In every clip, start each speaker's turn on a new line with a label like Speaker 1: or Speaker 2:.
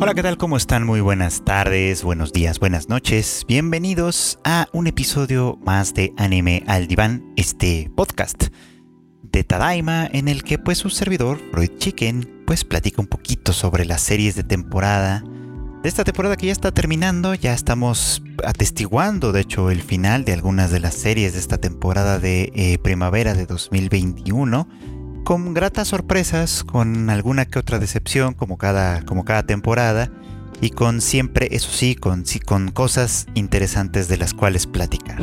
Speaker 1: Hola, ¿qué tal? ¿Cómo están? Muy buenas tardes, buenos días, buenas noches. Bienvenidos a un episodio más de Anime al Diván, este podcast de Tadaima en el que pues su servidor, Freud Chicken, pues platica un poquito sobre las series de temporada. De esta temporada que ya está terminando, ya estamos atestiguando de hecho el final de algunas de las series de esta temporada de eh, primavera de 2021 con gratas sorpresas, con alguna que otra decepción como cada, como cada temporada y con siempre, eso sí, con, con cosas interesantes de las cuales platicar.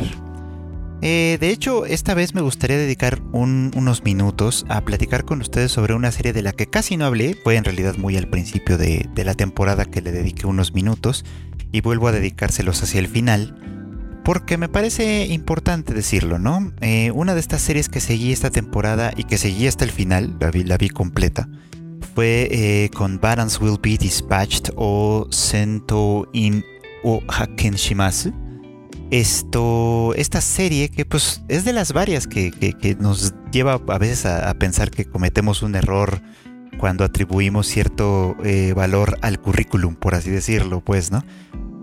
Speaker 1: Eh, de hecho, esta vez me gustaría dedicar unos minutos a platicar con ustedes sobre una serie de la que casi no hablé, fue en realidad muy al principio de, de la temporada que le dediqué unos minutos y vuelvo a dedicárselos hacia el final porque me parece importante decirlo, ¿no? Eh, una de estas series que seguí esta temporada y que seguí hasta el final, la vi, completa, fue eh, con Barons Will Be Dispatched o Sento in o Hakenshimasu. Esto, esta serie que pues es de las varias que, nos lleva a veces a, pensar que cometemos un error cuando atribuimos cierto eh, valor al currículum, por así decirlo, pues, ¿no?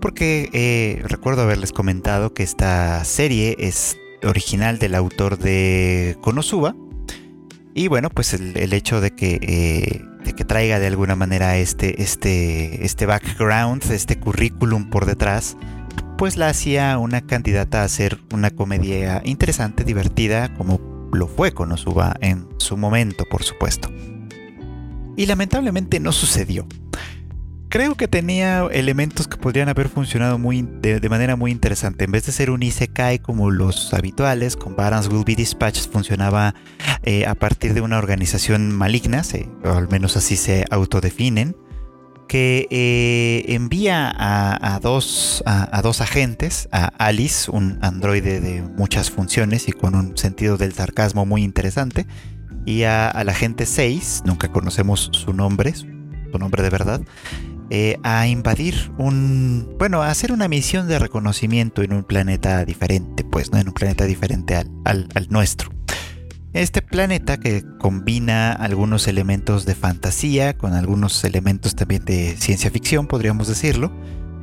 Speaker 1: Porque eh, recuerdo haberles comentado que esta serie es original del autor de Konosuba. Y bueno, pues el, hecho de que, eh, de que traiga de alguna manera este, este, este background, este currículum por detrás, pues la hacía una candidata a ser una comedia interesante, divertida, como lo fue Konosuba en su momento, por supuesto. Y lamentablemente no sucedió creo que tenía elementos que podrían haber funcionado muy, de, manera muy interesante. En vez de ser un Isekai como los habituales, con Barons Will Be Dispatched funcionaba eh, a partir de una organización maligna, o al menos así se autodefinen, que eh, envía a, dos, a, dos agentes, a Alice, un androide de muchas funciones y con un sentido del sarcasmo muy interesante, y a, la agente 6, nunca conocemos su nombre, su nombre de verdad, eh, a invadir un, bueno, a hacer una misión de reconocimiento en un planeta diferente, pues, ¿no? En un planeta diferente al, al, nuestro. Este planeta que combina algunos elementos de fantasía con algunos elementos también de ciencia ficción, podríamos decirlo,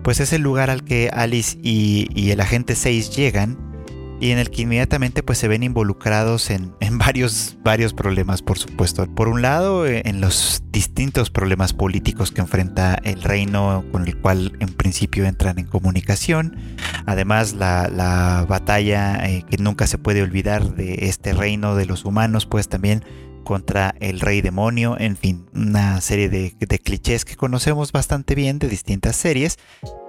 Speaker 1: pues es el lugar al que Alice y, y el agente 6 llegan y en el que inmediatamente pues se ven involucrados en, varios, varios problemas, por supuesto. Por un lado, eh, en los distintos problemas políticos que enfrenta el reino con el cual en principio entran en comunicación. Además, la, batalla eh, que nunca se puede olvidar de este reino de los humanos, pues también contra el rey demonio, en fin, una serie de, de clichés que conocemos bastante bien de distintas series,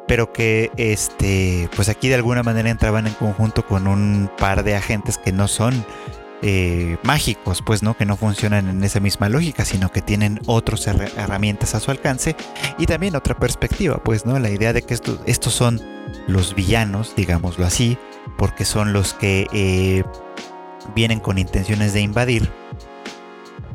Speaker 1: pero que este, pues aquí de alguna manera entraban en conjunto con un par de agentes que no son eh, mágicos, pues no, que no funcionan en esa misma lógica, sino que tienen otras herramientas a su alcance y también otra perspectiva, pues no, la idea de que estos, son los villanos, digámoslo así, porque son los que eh, vienen con intenciones de invadir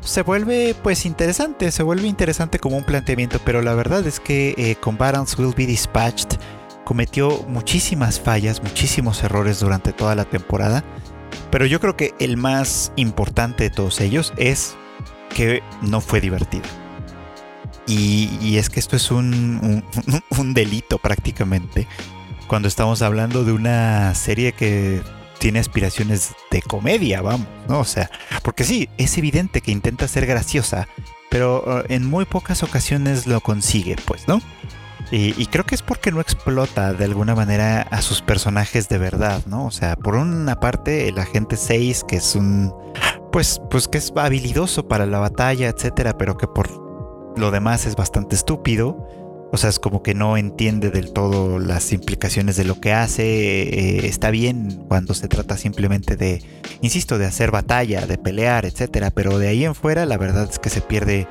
Speaker 1: se vuelve pues interesante, se vuelve interesante como un planteamiento, pero la verdad es que eh, con Will Be Dispatched cometió muchísimas fallas, muchísimos errores durante toda la temporada, pero yo creo que el más importante de todos ellos es que no fue divertido. Y, es que esto es un delito prácticamente cuando estamos hablando de una serie que tiene aspiraciones de comedia, vamos, ¿no? O sea, porque sí, es evidente que intenta ser graciosa, pero uh, en muy pocas ocasiones lo consigue, pues, ¿no? Y, creo que es porque no explota de alguna manera a sus personajes de verdad, ¿no? O sea, por una parte, el agente 6, que es un. Pues, pues que es habilidoso para la batalla, etcétera, pero que por lo demás es bastante estúpido. O sea, es como que no entiende del todo las implicaciones de lo que hace. Eh, está bien cuando se trata simplemente de, insisto, de hacer batalla, de pelear, etcétera. Pero de ahí en fuera, la verdad es que se pierde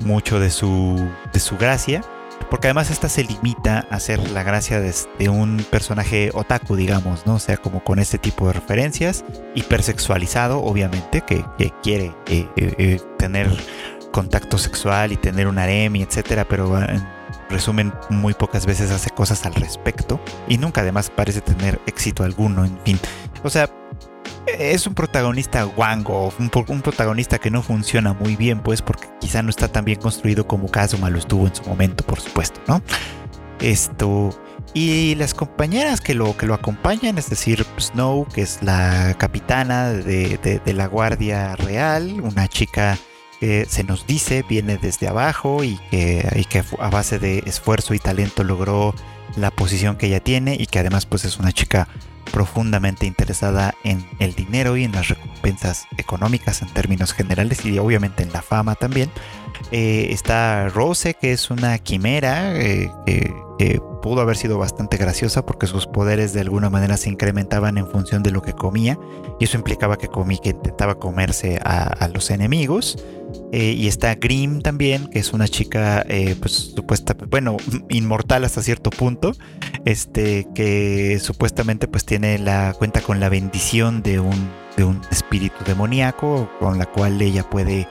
Speaker 1: mucho de su, de su gracia. Porque además esta se limita a ser la gracia de, un personaje otaku, digamos, ¿no? O sea, como con este tipo de referencias, hipersexualizado, obviamente, que, quiere eh, eh, tener contacto sexual y tener un harem y etcétera, pero resumen, muy pocas veces hace cosas al respecto y nunca además parece tener éxito alguno, en fin. O sea, es un protagonista guango, un, protagonista que no funciona muy bien, pues porque quizá no está tan bien construido como Kazuma lo estuvo en su momento, por supuesto, ¿no? Esto. Y las compañeras que lo, que lo acompañan, es decir, Snow, que es la capitana de, la Guardia Real, una chica que se nos dice viene desde abajo y que, y que a base de esfuerzo y talento logró la posición que ella tiene y que además pues es una chica profundamente interesada en el dinero y en las recompensas económicas en términos generales y obviamente en la fama también. Eh, está Rose, que es una quimera eh, que, pudo haber sido bastante graciosa porque sus poderes de alguna manera se incrementaban en función de lo que comía y eso implicaba que, comí, que intentaba comerse a, los enemigos. Eh, y está Grimm también, que es una chica, pues supuesta, bueno, inmortal hasta cierto punto, este, que supuestamente pues tiene la cuenta con la bendición de un de un espíritu demoníaco con la cual ella puede eh,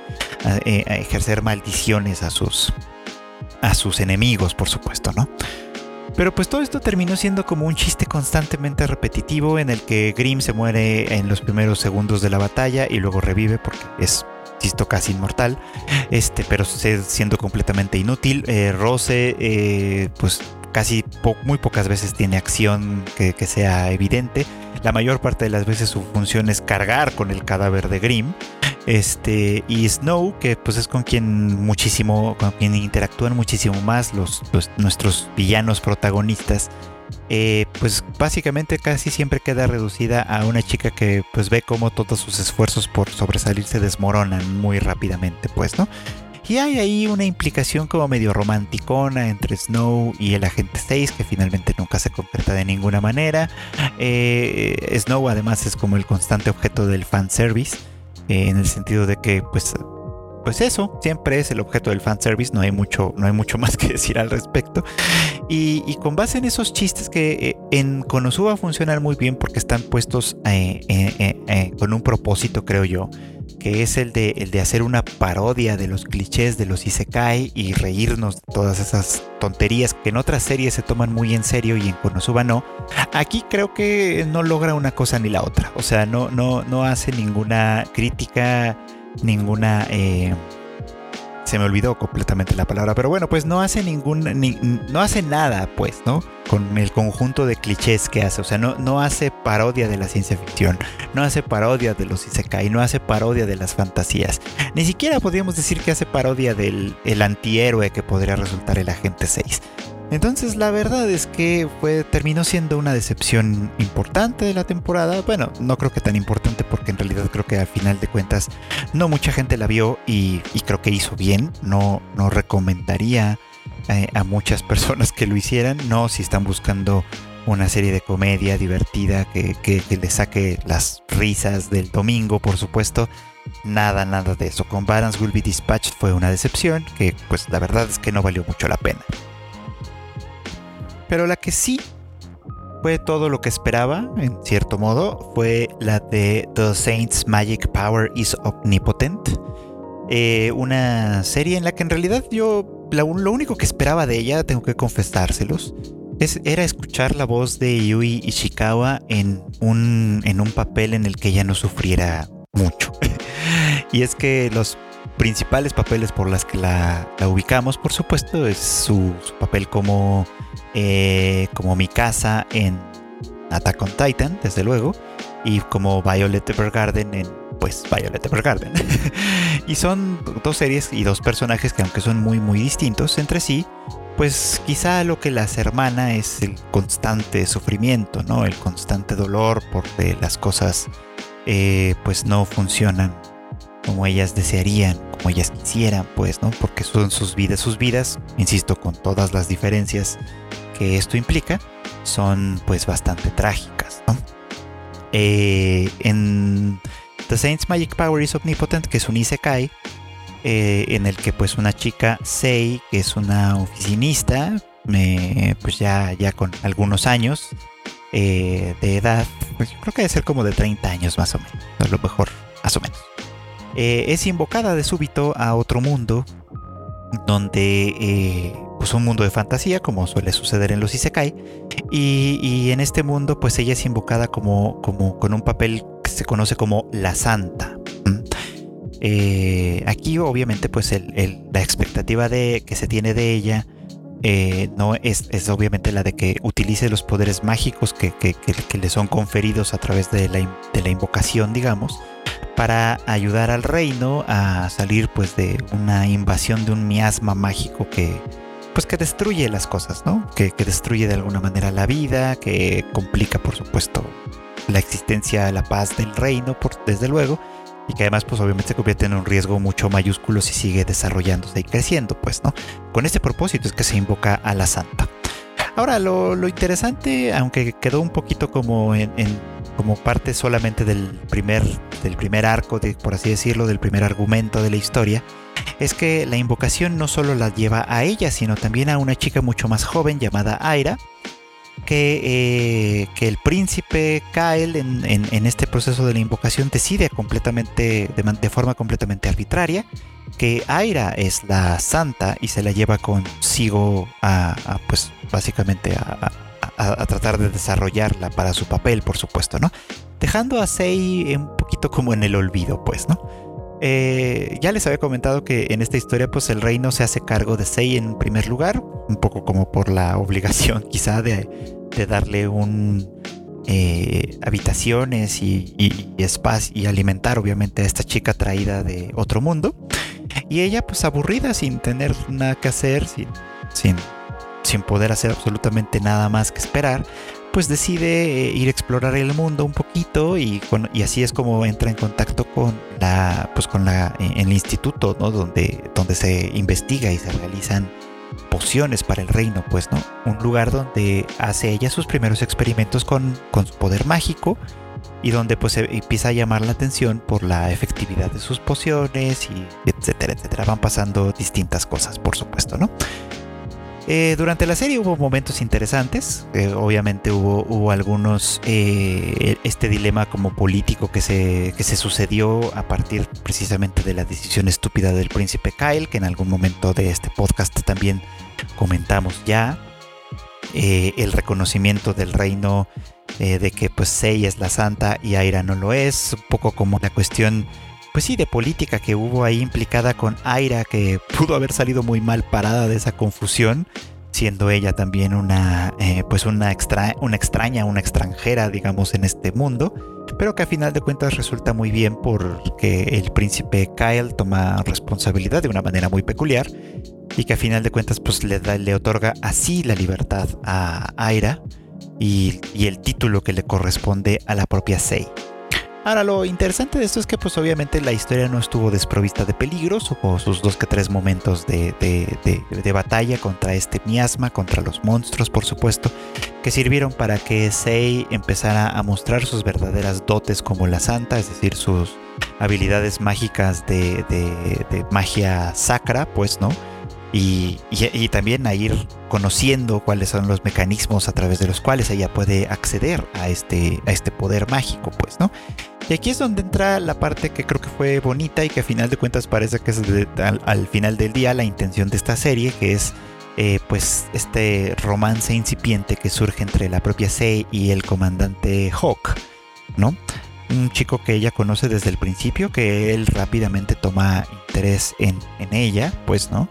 Speaker 1: eh, ejercer maldiciones a sus, a sus enemigos, por supuesto, ¿no? Pero pues todo esto terminó siendo como un chiste constantemente repetitivo en el que Grimm se muere en los primeros segundos de la batalla y luego revive porque es insisto, casi inmortal, este, pero siendo completamente inútil. Eh, Rose, pues casi muy pocas veces tiene acción que, sea evidente. La mayor parte de las veces su función es cargar con el cadáver de Grimm. Este, y Snow, que pues es con quien muchísimo, con quien interactúan muchísimo más los, nuestros villanos protagonistas. Eh, pues básicamente casi siempre queda reducida a una chica que pues ve como todos sus esfuerzos por sobresalir se desmoronan muy rápidamente, pues, ¿no? Y hay ahí una implicación como medio romanticona entre Snow y el agente 6 que finalmente nunca se concreta de ninguna manera. Eh, Snow además es como el constante objeto del fanservice, eh, en el sentido de que pues pues eso, siempre es el objeto del fanservice, no hay mucho, no hay mucho más que decir al respecto. Y, con base en esos chistes que eh, en Konosuba funcionan muy bien porque están puestos con un propósito, creo yo que es el de, el de hacer una parodia de los clichés de los Isekai y reírnos de todas esas tonterías que en otras series se toman muy en serio y en Konosuba no. Aquí creo que no logra una cosa ni la otra. O sea, no, no, no hace ninguna crítica, ninguna... Eh, se me olvidó completamente la palabra, pero bueno, pues no hace ningún, no hace nada, pues, ¿no? Con el conjunto de clichés que hace, o sea, no, no hace parodia de la ciencia ficción, no hace parodia de los isekai, no hace parodia de las fantasías, ni siquiera podríamos decir que hace parodia del el antihéroe que podría resultar el agente 6. Entonces la verdad es que fue, terminó siendo una decepción importante de la temporada. Bueno, no creo que tan importante porque en realidad creo que al final de cuentas no mucha gente la vio y, creo que hizo bien. No, no recomendaría eh, a muchas personas que lo hicieran. No si están buscando una serie de comedia divertida que, que, le saque las risas del domingo, por supuesto. Nada, nada de eso. Con Balance Will Be Dispatched fue una decepción que pues la verdad es que no valió mucho la pena. Pero la que sí fue todo lo que esperaba, en cierto modo, fue la de The Saints Magic Power is Omnipotent. Eh, una serie en la que en realidad yo lo único que esperaba de ella, tengo que confesárselos, es, era escuchar la voz de Yui Ishikawa en un, en un papel en el que ella no sufriera mucho. y es que los principales papeles por las que la, ubicamos, por supuesto, es su, papel como, eh, como Mikasa en Attack on Titan, desde luego, y como Violet Evergarden en pues Violet Evergarden. y son dos series y dos personajes que aunque son muy muy distintos entre sí, pues quizá lo que las hermana es el constante sufrimiento, ¿no? El constante dolor porque las cosas eh, pues no funcionan como ellas desearían, como ellas quisieran, pues, ¿no? Porque son sus vidas, sus vidas, insisto, con todas las diferencias que esto implica, son pues bastante trágicas, ¿no? Eh, en The Saints Magic Power is Omnipotent, que es un Isekai, eh, en el que pues una chica, Sei, que es una oficinista, pues ya, ya con algunos años eh, de edad, pues creo que debe ser como de 30 años más o menos, a lo mejor, más o menos. Eh, es invocada de súbito a otro mundo, donde eh, pues un mundo de fantasía, como suele suceder en los Isekai, y, en este mundo pues ella es invocada como, como con un papel que se conoce como la Santa. Eh, aquí obviamente pues la expectativa de, que se tiene de ella eh, no es, es, obviamente la de que utilice los poderes mágicos que, que, que, le son conferidos a través de la, de la, invocación, digamos, para ayudar al reino a salir pues de una invasión de un miasma mágico que pues que destruye las cosas, ¿no? Que, destruye de alguna manera la vida, que complica por supuesto la existencia, la paz del reino, por, desde luego, y que además pues obviamente se convierte en un riesgo mucho mayúsculo si sigue desarrollándose y creciendo, pues, ¿no? Con este propósito es que se invoca a la santa. Ahora, lo, interesante, aunque quedó un poquito como en, como parte solamente del primer, del primer arco, de, por así decirlo, del primer argumento de la historia, es que la invocación no solo la lleva a ella, sino también a una chica mucho más joven llamada Aira, que, eh, que el príncipe Kael en, este proceso de la invocación decide completamente, de, forma completamente arbitraria, que Aira es la santa y se la lleva consigo a, pues básicamente a, tratar de desarrollarla para su papel, por supuesto, ¿no? Dejando a Sei un poquito como en el olvido, pues, ¿no? Eh, ya les había comentado que en esta historia pues el reino se hace cargo de Sei en primer lugar, un poco como por la obligación quizá de, darle un eh, habitaciones y, y, espacio y alimentar obviamente a esta chica traída de otro mundo. Y ella pues aburrida sin tener nada que hacer, sin, sin, sin poder hacer absolutamente nada más que esperar, pues decide eh, ir a explorar el mundo un poquito y, así es como entra en contacto con la, pues con la, en el instituto, ¿no? Donde, donde se investiga y se realizan pociones para el reino, pues, ¿no? Un lugar donde hace ella sus primeros experimentos con, con su poder mágico y donde pues empieza a llamar la atención por la efectividad de sus pociones y etcétera, etcétera. Van pasando distintas cosas, por supuesto, ¿no? Eh, durante la serie hubo momentos interesantes, eh, obviamente hubo, hubo algunos, eh, este dilema como político que se, que se sucedió a partir precisamente de la decisión estúpida del príncipe Kyle, que en algún momento de este podcast también comentamos ya, el reconocimiento del reino de que pues Sei es la santa y Aira no lo es, un poco como la cuestión pues sí, de política que hubo ahí implicada con Aira, que pudo haber salido muy mal parada de esa confusión, siendo ella también una, eh, pues una, extra, una extraña, una extranjera, digamos, en este mundo, pero que a final de cuentas resulta muy bien porque el príncipe Kyle toma responsabilidad de una manera muy peculiar y que a final de cuentas pues le, da, le otorga así la libertad a Aira y, y el título que le corresponde a la propia Sei. Ahora, lo interesante de esto es que pues obviamente la historia no estuvo desprovista de peligros, hubo sus dos que tres momentos de, batalla contra este miasma, contra los monstruos por supuesto, que sirvieron para que Sei empezara a mostrar sus verdaderas dotes como la santa, es decir, sus habilidades mágicas de, magia sacra, pues, ¿no? Y, también a ir conociendo cuáles son los mecanismos a través de los cuales ella puede acceder a este, a este poder mágico, pues, ¿no? Y aquí es donde entra la parte que creo que fue bonita y que a final de cuentas parece que es al, final del día la intención de esta serie, que es eh, pues este romance incipiente que surge entre la propia Sei y el comandante Hawk, ¿no? Un chico que ella conoce desde el principio, que él rápidamente toma interés en, en ella, pues, ¿no?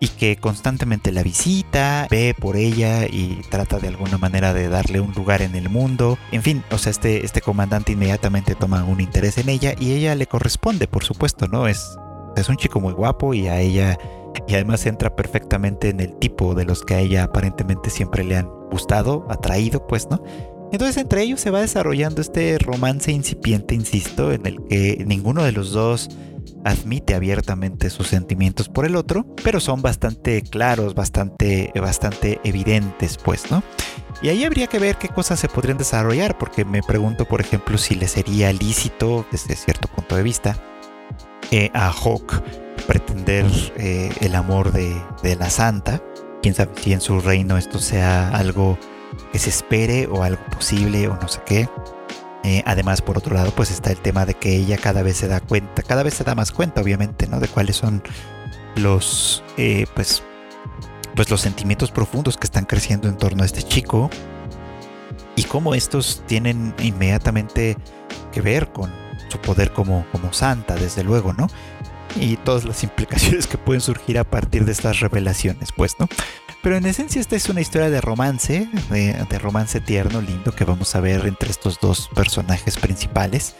Speaker 1: Y que constantemente la visita, ve por ella y trata de alguna manera de darle un lugar en el mundo. En fin, o sea, este, este comandante inmediatamente toma un interés en ella y ella le corresponde, por supuesto, ¿no? Es, es un chico muy guapo y a ella, y además entra perfectamente en el tipo de los que a ella aparentemente siempre le han gustado, atraído, pues, ¿no? Entonces entre ellos se va desarrollando este romance incipiente, insisto, en el que ninguno de los dos admite abiertamente sus sentimientos por el otro, pero son bastante claros, bastante, bastante evidentes, pues, ¿no? Y ahí habría que ver qué cosas se podrían desarrollar, porque me pregunto, por ejemplo, si le sería lícito, desde cierto punto de vista, eh, a Hawk pretender eh, el amor de, de la santa. Quién sabe si en su reino esto sea algo que se espere o algo posible o no sé qué. Eh, además, por otro lado, pues está el tema de que ella cada vez se da cuenta, cada vez se da más cuenta, obviamente, ¿no? De cuáles son los, eh, pues, pues los sentimientos profundos que están creciendo en torno a este chico y cómo estos tienen inmediatamente que ver con su poder como, como santa, desde luego, ¿no? Y todas las implicaciones que pueden surgir a partir de estas revelaciones, pues, ¿no? Pero en esencia esta es una historia de romance, de, romance tierno, lindo, que vamos a ver entre estos dos personajes principales,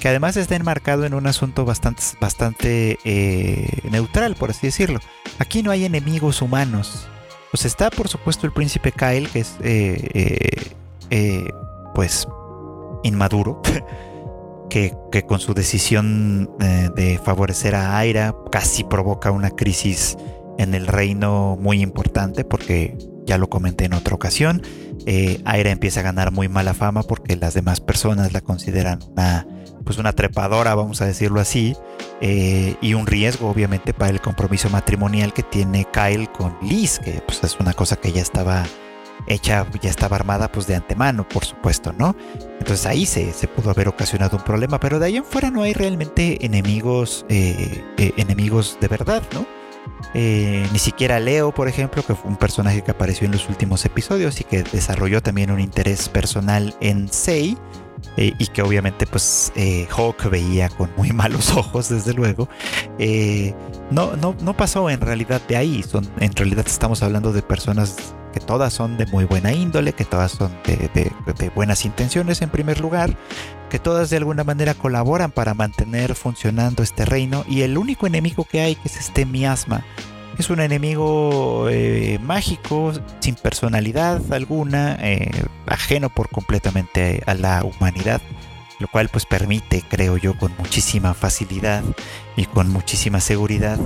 Speaker 1: que además está enmarcado en un asunto bastante, bastante eh, neutral, por así decirlo. Aquí no hay enemigos humanos. Pues está, por supuesto, el príncipe Kyle, que es, eh, eh, pues, inmaduro. Que, que, con su decisión de favorecer a Aira casi provoca una crisis en el reino muy importante porque ya lo comenté en otra ocasión. Eh, Aira empieza a ganar muy mala fama porque las demás personas la consideran una, pues una trepadora, vamos a decirlo así, eh, y un riesgo obviamente para el compromiso matrimonial que tiene Kyle con Liz, que pues es una cosa que ya estaba hecha, ya estaba armada pues de antemano, por supuesto, ¿no? Entonces ahí se, se pudo haber ocasionado un problema, pero de ahí en fuera no hay realmente enemigos, eh, enemigos de verdad, ¿no? Eh, ni siquiera Leo, por ejemplo, que fue un personaje que apareció en los últimos episodios y que desarrolló también un interés personal en Sei. Eh, y que obviamente pues eh, Hawk veía con muy malos ojos desde luego no, no, no pasó en realidad de ahí son, en realidad estamos hablando de personas que todas son de muy buena índole, que todas son de, buenas intenciones en primer lugar, que todas de alguna manera colaboran para mantener funcionando este reino y el único enemigo que hay que es este miasma. Es un enemigo eh, mágico, sin personalidad alguna, eh, ajeno por completamente a la humanidad lo cual pues permite, creo yo, con muchísima facilidad y con muchísima seguridad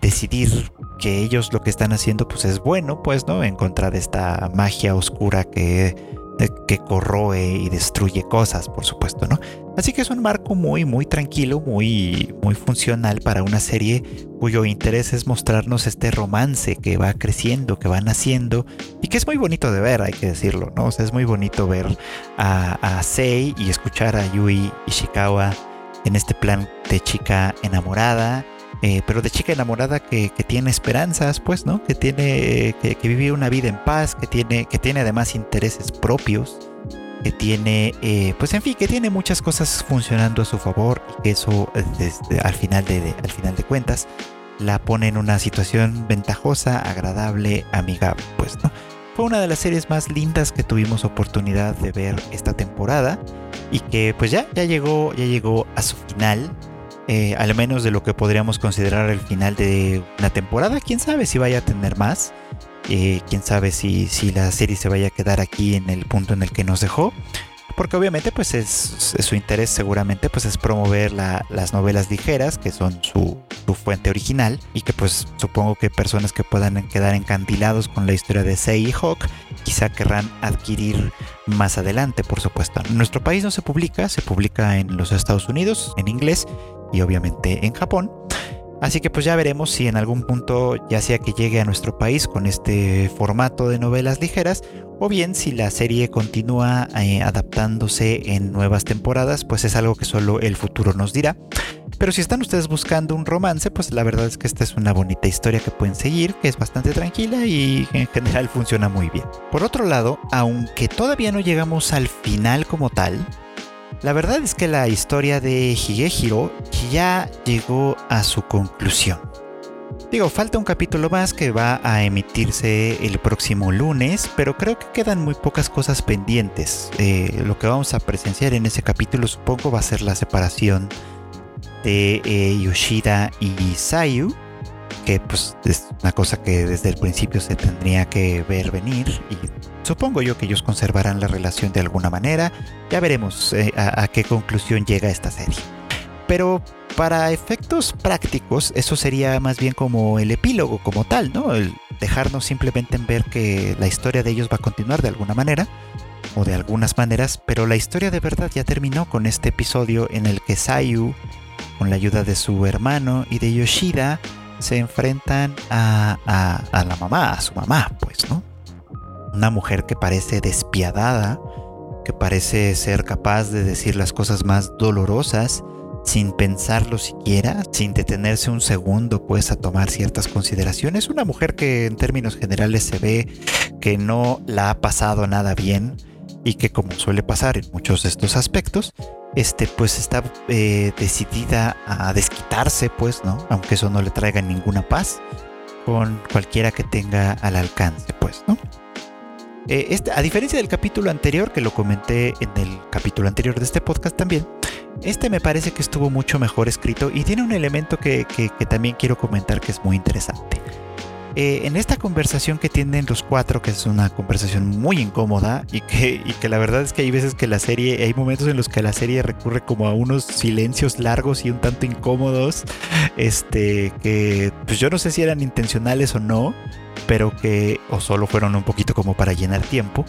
Speaker 1: decidir que ellos lo que están haciendo pues es bueno, pues, ¿no? En contra de esta magia oscura que que corroe y destruye cosas, por supuesto, ¿no? Así que es un marco muy, muy tranquilo, muy, muy funcional para una serie cuyo interés es mostrarnos este romance que va creciendo, que va naciendo y que es muy bonito de ver, hay que decirlo, ¿no? O sea, es muy bonito ver a, a Sei y escuchar a Yui Ishikawa en este plan de chica enamorada eh, pero de chica enamorada que, tiene esperanzas, pues, ¿no? Que tiene, que, vive una vida en paz, que tiene, que tiene además intereses propios, que tiene, eh, pues, en fin, que tiene muchas cosas funcionando a su favor y que eso, desde, al, final de, al final de cuentas, la pone en una situación ventajosa, agradable, amigable, pues, ¿no? Fue una de las series más lindas que tuvimos oportunidad de ver esta temporada y que pues ya, ya llegó, ya llegó a su final eh, al menos de lo que podríamos considerar el final de una temporada. Quién sabe si vaya a tener más. Eh, quién sabe si, si, la serie se vaya a quedar aquí en el punto en el que nos dejó. Porque obviamente pues es, su interés seguramente pues es promover las novelas ligeras que son su, fuente original y que pues supongo que personas que puedan quedar encandilados con la historia de Sei Hawk quizá querrán adquirir más adelante por supuesto. Nuestro país no se publica, se publica en los Estados Unidos en inglés y obviamente en Japón. Así que pues ya veremos si en algún punto ya sea que llegue a nuestro país con este formato de novelas ligeras o bien si la serie continúa eh, adaptándose en nuevas temporadas, pues es algo que solo el futuro nos dirá. Pero si están ustedes buscando un romance, pues la verdad es que esta es una bonita historia que pueden seguir, que es bastante tranquila y en general funciona muy bien. Por otro lado, aunque todavía no llegamos al final como tal, la verdad es que la historia de Higehiro ya llegó a su conclusión. Digo, falta un capítulo más que va a emitirse el próximo lunes, pero creo que quedan muy pocas cosas pendientes. Eh, lo que vamos a presenciar en ese capítulo supongo va a ser la separación de eh, Yoshida y Sayu, que pues es una cosa que desde el principio se tendría que ver venir y Supongo yo que ellos conservarán la relación de alguna manera. Ya veremos eh, a, qué conclusión llega esta serie. Pero para efectos prácticos, eso sería más bien como el epílogo como tal, ¿no? El dejarnos simplemente en ver que la historia de ellos va a continuar de alguna manera, o de algunas maneras, pero la historia de verdad ya terminó con este episodio en el que Sayu, con la ayuda de su hermano y de Yoshida, se enfrentan a, a la mamá, a su mamá, pues, ¿no? una mujer que parece despiadada, que parece ser capaz de decir las cosas más dolorosas sin pensarlo siquiera, sin detenerse un segundo pues a tomar ciertas consideraciones. Una mujer que en términos generales se ve que no la ha pasado nada bien y que como suele pasar en muchos de estos aspectos, este, pues está eh, decidida a desquitarse, pues, ¿no? Aunque eso no le traiga ninguna paz con cualquiera que tenga al alcance, pues, ¿no? Eh, este, a diferencia del capítulo anterior, que lo comenté en el capítulo anterior de este podcast también, este me parece que estuvo mucho mejor escrito y tiene un elemento que también quiero comentar que es muy interesante. Eh, en esta conversación que tienen los cuatro, que es una conversación muy incómoda y que, y que la verdad es que hay veces que la serie, hay momentos en los que la serie recurre como a unos silencios largos y un tanto incómodos, este, que pues yo no sé si eran intencionales o no, pero que o solo fueron un poquito como para llenar tiempo,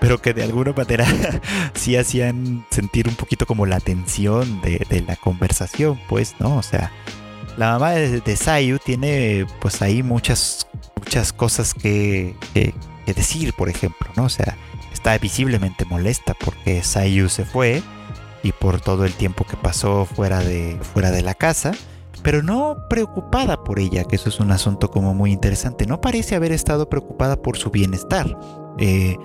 Speaker 1: pero que de alguna manera sí hacían sentir un poquito como la tensión de, de la conversación, pues, ¿no? O sea, la mamá de, Sayu tiene pues ahí muchas, muchas cosas que, decir, por ejemplo, ¿no? O sea, está visiblemente molesta porque Sayu se fue y por todo el tiempo que pasó fuera de, fuera de la casa, pero no preocupada por ella, que eso es un asunto como muy interesante. No parece haber estado preocupada por su bienestar. Eh,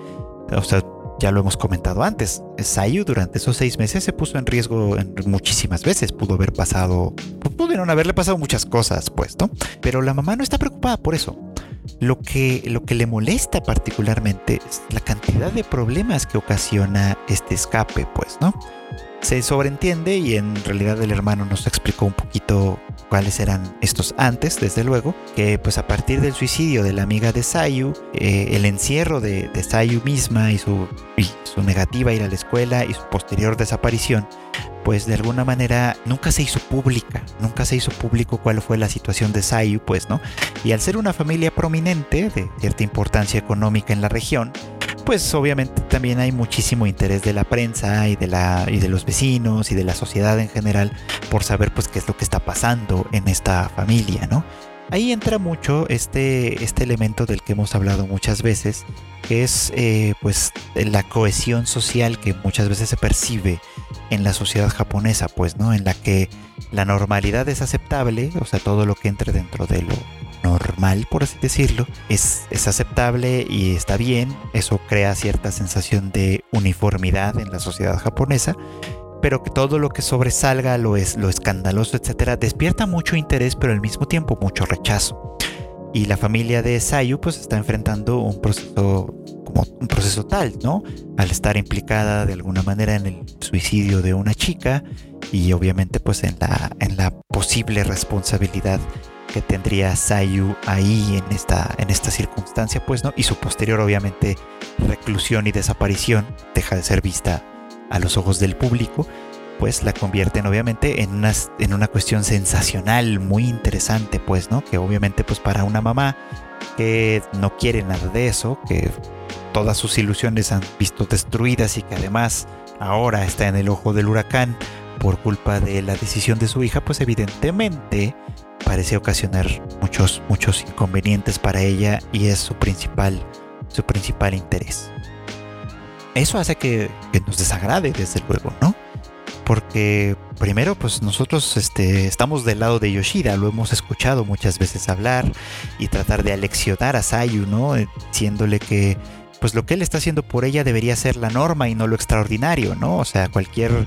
Speaker 1: o sea, ya lo hemos comentado antes, Sayu durante esos seis meses se puso en riesgo muchísimas veces. Pudo haber pasado, pudieron haberle pasado muchas cosas, pues, ¿no? Pero la mamá no está preocupada por eso. Lo que, lo que le molesta particularmente es la cantidad de problemas que ocasiona este escape, pues, ¿no? Se sobreentiende y en realidad el hermano nos explicó un poquito cuáles eran estos antes, desde luego, que pues a partir del suicidio de la amiga de Sayu, eh, el encierro de, Sayu misma y su, su negativa ir a la escuela y su posterior desaparición, pues de alguna manera nunca se hizo pública, nunca se hizo público cuál fue la situación de Sayu, pues, ¿no? Y al ser una familia prominente de cierta importancia económica en la región, pues obviamente también hay muchísimo interés de la prensa y de, la, y de los vecinos y de la sociedad en general por saber pues qué es lo que está pasando en esta familia, ¿no? Ahí entra mucho este, este elemento del que hemos hablado muchas veces, que es eh, pues la cohesión social que muchas veces se percibe en la sociedad japonesa, pues, ¿no? En la que la normalidad es aceptable, o sea, todo lo que entre dentro de lo normal, por así decirlo, es, es aceptable y está bien. Eso crea cierta sensación de uniformidad en la sociedad japonesa pero que todo lo que sobresalga, lo, es, lo escandaloso, etcétera, despierta mucho interés, pero al mismo tiempo mucho rechazo. Y la familia de Sayu pues está enfrentando un proceso como un proceso tal, ¿no? Al estar implicada de alguna manera en el suicidio de una chica y obviamente pues en la, en la posible responsabilidad que tendría Sayu ahí en esta, en esta circunstancia, pues, ¿no? Y su posterior, obviamente, reclusión y desaparición deja de ser vista a los ojos del público, pues la convierten obviamente en una, en una cuestión sensacional, muy interesante, pues, ¿no? Que obviamente, pues, para una mamá que no quiere nada de eso, que todas sus ilusiones han visto destruidas y que además ahora está en el ojo del huracán por culpa de la decisión de su hija, pues evidentemente parece ocasionar muchos, muchos inconvenientes para ella y es su principal, su principal interés. Eso hace que, nos desagrade, desde luego, ¿no? Porque primero, pues nosotros este, estamos del lado de Yoshida, lo hemos escuchado muchas veces hablar y tratar de aleccionar a Sayu, ¿no? Diciéndole que pues lo que él está haciendo por ella debería ser la norma y no lo extraordinario, ¿no? O sea, cualquier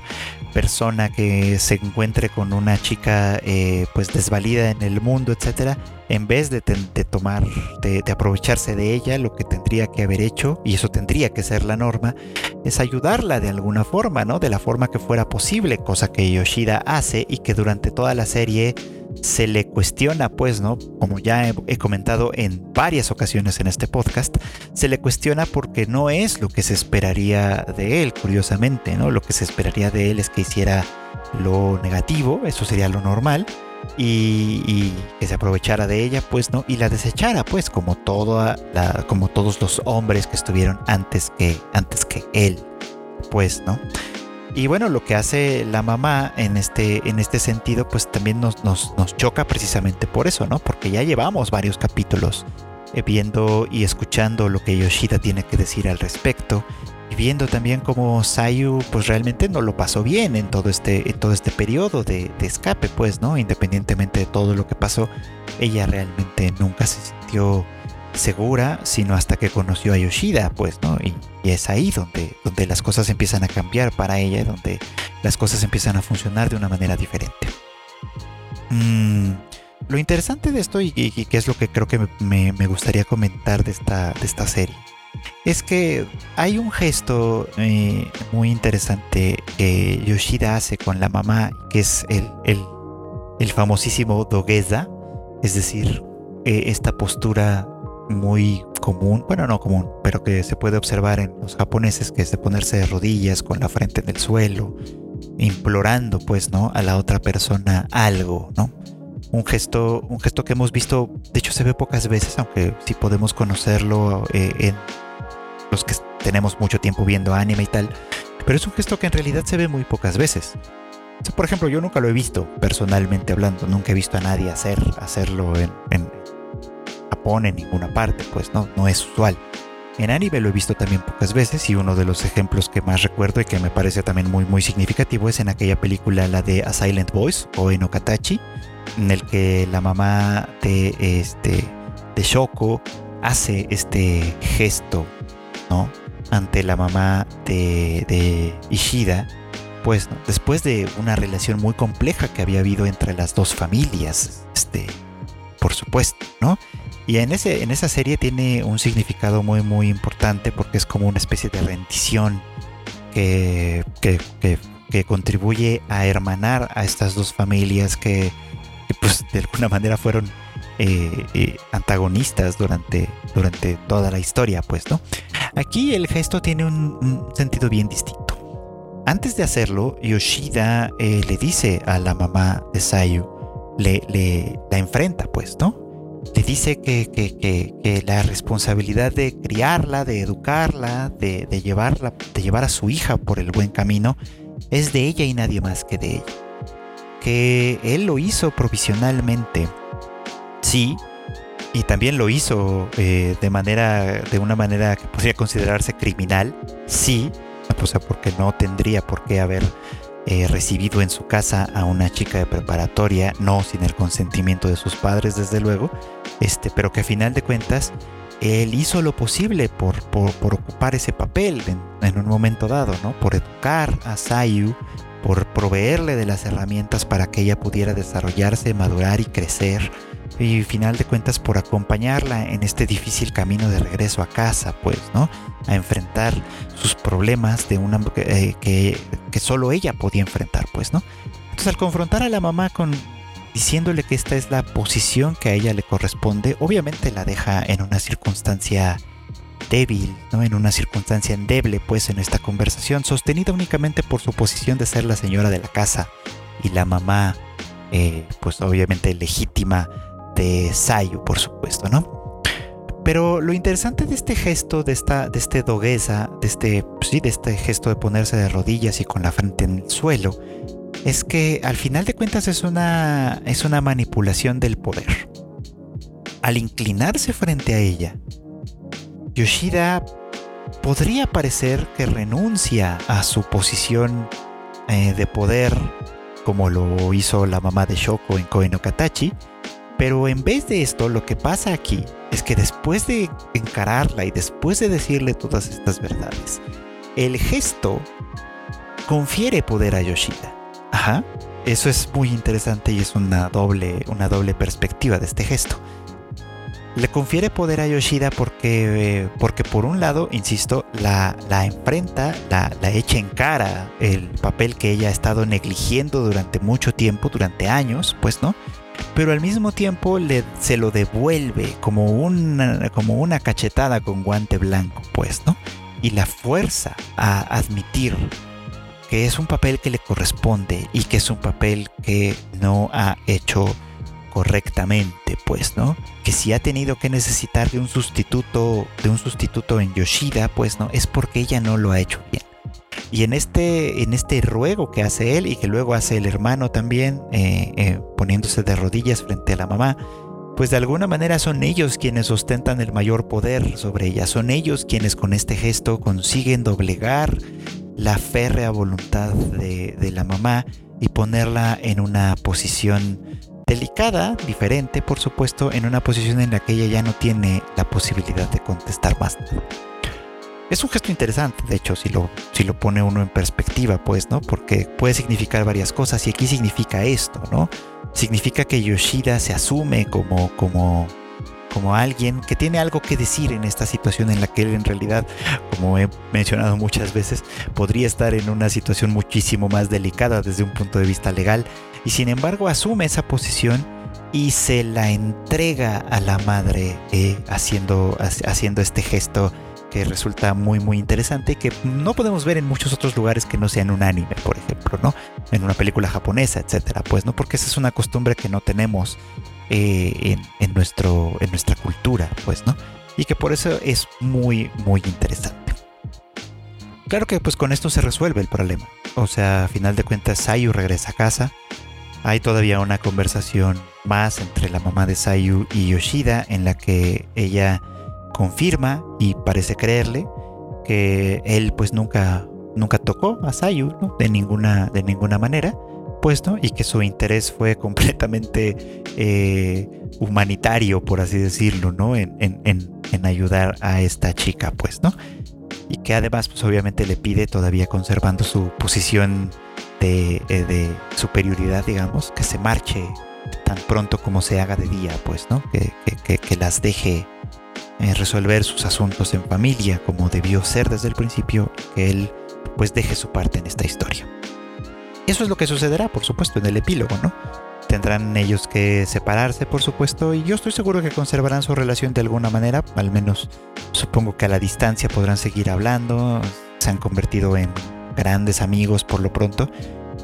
Speaker 1: persona que se encuentre con una chica eh, pues desvalida en el mundo, etcétera, en vez de, tomar, de, aprovecharse de ella, lo que tendría que haber hecho, y eso tendría que ser la norma, es ayudarla de alguna forma, ¿no? De la forma que fuera posible, cosa que Yoshida hace y que durante toda la serie se le cuestiona, pues, ¿no? Como ya he, comentado en varias ocasiones en este podcast, se le cuestiona porque no es lo que se esperaría de él, curiosamente, ¿no? Lo que se esperaría de él es que hiciera lo negativo, eso sería lo normal, y, que se aprovechara de ella, pues, ¿no? Y la desechara, pues, como, toda la, como todos los hombres que estuvieron antes que, antes que él, pues, ¿no? Y bueno, lo que hace la mamá en este, en este sentido, pues también nos, nos, nos choca precisamente por eso, ¿no? Porque ya llevamos varios capítulos eh, viendo y escuchando lo que Yoshida tiene que decir al respecto. Y viendo también cómo Sayu pues realmente no lo pasó bien en todo este, en todo este periodo de, de escape, pues, ¿no? Independientemente de todo lo que pasó, ella realmente nunca se sintió segura, sino hasta que conoció a Yoshida, pues, ¿no? Y, es ahí donde, donde las cosas empiezan a cambiar para ella, donde las cosas empiezan a funcionar de una manera diferente. Mm, lo interesante de esto, y, que es lo que creo que me, gustaría comentar de esta, de esta serie, es que hay un gesto eh, muy interesante que Yoshida hace con la mamá, que es el, el, famosísimo Dogeza, es decir, eh, esta postura muy común, bueno, no común, pero que se puede observar en los japoneses, que es de ponerse de rodillas con la frente en el suelo, implorando pues, ¿no? A la otra persona algo, ¿no? Un gesto, un gesto que hemos visto, de hecho se ve pocas veces, aunque sí podemos conocerlo eh, en los que tenemos mucho tiempo viendo anime y tal, pero es un gesto que en realidad se ve muy pocas veces. por ejemplo, yo nunca lo he visto personalmente hablando, nunca he visto a nadie hacer, hacerlo en, en Japón, en ninguna parte, pues no, no es usual. En anime lo he visto también pocas veces y uno de los ejemplos que más recuerdo y que me parece también muy muy significativo es en aquella película la de A Silent Voice o en Okatachi, en el que la mamá de este de Shoko hace este gesto, ¿no? Ante la mamá de, de Ishida, pues después de una relación muy compleja que había habido entre las dos familias, este, por supuesto, ¿no? Y en, ese, en esa serie tiene un significado muy, muy importante porque es como una especie de rendición que, que, contribuye a hermanar a estas dos familias que, pues de alguna manera fueron eh, eh, antagonistas durante, durante toda la historia, pues, ¿no? Aquí el gesto tiene un, sentido bien distinto. Antes de hacerlo, Yoshida eh, le dice a la mamá de Sayu, le, le la enfrenta, pues, ¿no? Le dice que, la responsabilidad de criarla, de educarla, de, llevarla, de llevar a su hija por el buen camino, es de ella y nadie más que de ella. Que él lo hizo provisionalmente, sí, y también lo hizo eh, de manera, de una manera que podría considerarse criminal, sí, o sea, porque no tendría por qué haber eh, recibido en su casa a una chica de preparatoria, no sin el consentimiento de sus padres, desde luego, este, pero que a final de cuentas él hizo lo posible por, por, ocupar ese papel en, un momento dado, ¿no? Por educar a Sayu, por proveerle de las herramientas para que ella pudiera desarrollarse, madurar y crecer y final de cuentas por acompañarla en este difícil camino de regreso a casa, pues, ¿no? A enfrentar sus problemas de una eh, que, que solo ella podía enfrentar, pues, ¿no? Entonces al confrontar a la mamá con diciéndole que esta es la posición que a ella le corresponde, obviamente la deja en una circunstancia débil, ¿no? En una circunstancia endeble, pues, en esta conversación, sostenida únicamente por su posición de ser la señora de la casa y la mamá, eh, pues obviamente legítima de Sayu, por supuesto, ¿no? Pero lo interesante de este gesto, de, esta, de este doguesa, de este, pues sí, de este gesto de ponerse de rodillas y con la frente en el suelo, es que al final de cuentas es una, es una manipulación del poder. Al inclinarse frente a ella, Yoshida podría parecer que renuncia a su posición eh, de poder, como lo hizo la mamá de Shoko en Koen Katachi, pero en vez de esto, lo que pasa aquí es que después de encararla y después de decirle todas estas verdades, el gesto confiere poder a Yoshida. Ajá. Eso es muy interesante y es una doble, una doble perspectiva de este gesto. Le confiere poder a Yoshida porque, porque por un lado, insisto, la, la enfrenta, la, la echa en cara el papel que ella ha estado negligiendo durante mucho tiempo, durante años, pues, ¿no? Pero al mismo tiempo le, se lo devuelve como una, como una cachetada con guante blanco, pues, ¿no? Y la fuerza a admitir que es un papel que le corresponde y que es un papel que no ha hecho correctamente, pues, ¿no? Que si ha tenido que necesitar de un sustituto, de un sustituto en Yoshida, pues no, es porque ella no lo ha hecho bien. Y en este, en este ruego que hace él y que luego hace el hermano también, eh, eh, poniéndose de rodillas frente a la mamá, pues de alguna manera son ellos quienes ostentan el mayor poder sobre ella, son ellos quienes con este gesto consiguen doblegar la férrea voluntad de, de la mamá y ponerla en una posición delicada, diferente, por supuesto, en una posición en la que ella ya no tiene la posibilidad de contestar más nada. Es un gesto interesante, de hecho, si lo, si lo pone uno en perspectiva, pues, ¿no? Porque puede significar varias cosas y aquí significa esto, ¿no? Significa que Yoshida se asume como, como, como alguien que tiene algo que decir en esta situación en la que él en realidad, como he mencionado muchas veces, podría estar en una situación muchísimo más delicada desde un punto de vista legal y sin embargo asume esa posición y se la entrega a la madre eh, haciendo, haciendo este gesto que resulta muy muy interesante que no podemos ver en muchos otros lugares que no sean un anime, por ejemplo, ¿no? En una película japonesa, etcétera, pues, ¿no? Porque esa es una costumbre que no tenemos eh, en, nuestro, en nuestra cultura, pues, ¿no? Y que por eso es muy muy interesante. Claro que pues con esto se resuelve el problema. O sea, a final de cuentas Sayu regresa a casa. Hay todavía una conversación más entre la mamá de Sayu y Yoshida en la que ella confirma y parece creerle que él pues nunca, nunca tocó a Sayu de, ninguna, de ninguna manera, pues, y que su interés fue completamente eh, humanitario, por así decirlo, ¿no? En, en, ayudar a esta chica, pues, ¿no? Y que además, pues obviamente le pide, todavía conservando su posición de, eh, de superioridad, digamos, que se marche tan pronto como se haga de día, pues, ¿no? Que, que, que las deje resolver sus asuntos en familia como debió ser desde el principio, que él pues deje su parte en esta historia. Eso es lo que sucederá, por supuesto, en el epílogo, ¿no? Tendrán ellos que separarse, por supuesto, y yo estoy seguro que conservarán su relación de alguna manera, al menos supongo que a la distancia podrán seguir hablando, se han convertido en grandes amigos por lo pronto.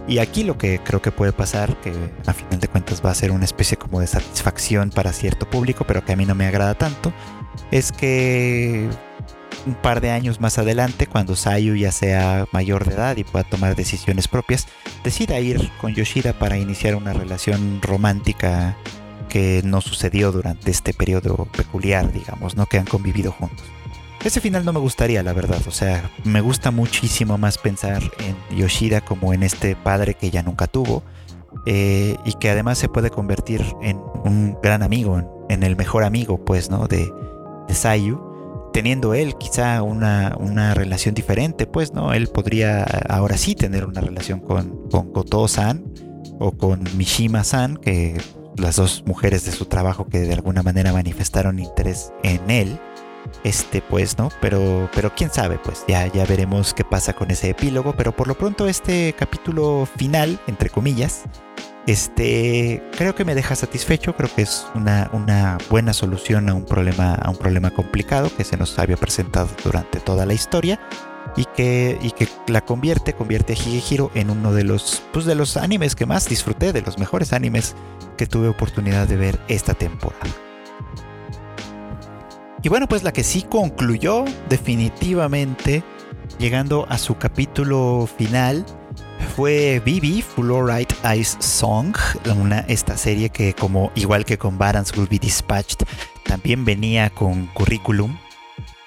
Speaker 1: Y aquí lo que creo que puede pasar, que a final de cuentas va a ser una especie como de satisfacción para cierto público, pero que a mí no me agrada tanto, es que un par de años más adelante, cuando Sayu ya sea mayor de edad y pueda tomar decisiones propias, decida ir con Yoshida para iniciar una relación romántica que no sucedió durante este periodo peculiar, digamos, ¿no? Que han convivido juntos. Ese final no me gustaría, la verdad. O sea, me gusta muchísimo más pensar en Yoshida como en este padre que ya nunca tuvo. Eh, y que además se puede convertir en un gran amigo, en, el mejor amigo, pues, ¿no? De, de Sayu, teniendo él quizá una, una, relación diferente, pues, ¿no? Él podría ahora sí tener una relación con, con Goto-san o con Mishima-san, que las dos mujeres de su trabajo que de alguna manera manifestaron interés en él. Este, pues, ¿no? Pero, pero quién sabe, pues ya, ya veremos qué pasa con ese epílogo. Pero por lo pronto, este capítulo final, entre comillas, este, creo que me deja satisfecho, creo que es una, buena solución a un, problema, complicado que se nos había presentado durante toda la historia y que, y que la convierte, convierte a Higehiro en uno de los, pues de los animes que más disfruté, de los mejores animes que tuve oportunidad de ver esta temporada. Y bueno, pues la que sí concluyó definitivamente, llegando a su capítulo final, fue Bibi Fluorite Ice Song, una, esta serie que como igual que con Barons Will Be Dispatched, también venía con currículum.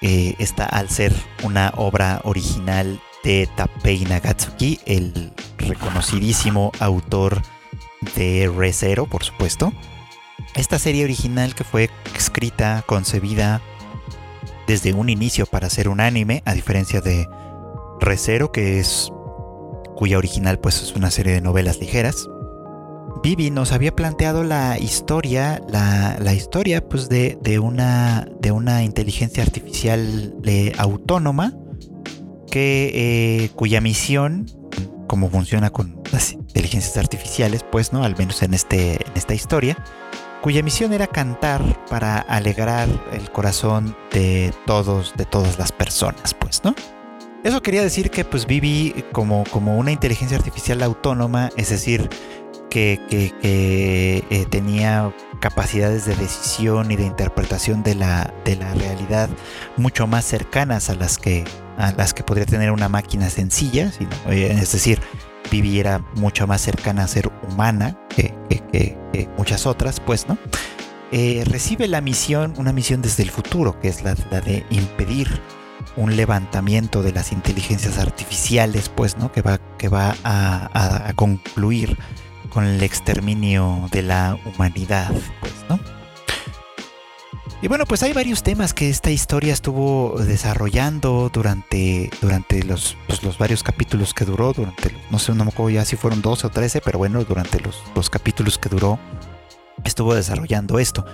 Speaker 1: Eh, esta al ser una obra original de Tapei Nagatsuki, el reconocidísimo autor de ReZero, por supuesto. Esta serie original que fue escrita, concebida desde un inicio para ser un anime, a diferencia de ReZero, que es cuya original pues es una serie de novelas ligeras. Vivi nos había planteado la historia, la, historia pues de, una, de una inteligencia artificial eh, autónoma que, eh, cuya misión, como funciona con las inteligencias artificiales, pues, ¿no? Al menos en, este, en esta historia, cuya misión era cantar para alegrar el corazón de todos, de todas las personas, pues, ¿no? Eso quería decir que pues Vivi como, como una inteligencia artificial autónoma, es decir, que, eh, tenía capacidades de decisión y de interpretación de la, de la realidad mucho más cercanas a las que, a las que podría tener una máquina sencilla, eh, es decir, Vivi era mucho más cercana a ser humana que, muchas otras, pues, ¿no? Eh, recibe la misión, una misión desde el futuro, que es la de impedir un levantamiento de las inteligencias artificiales, pues, ¿no? Que va, que va a, concluir con el exterminio de la humanidad, pues, ¿no? Y bueno, pues hay varios temas que esta historia estuvo desarrollando durante, durante los, pues, los varios capítulos que duró, durante, no sé, no me acuerdo ya si fueron 12 o 13, pero bueno, durante los, los capítulos que duró, estuvo desarrollando esto.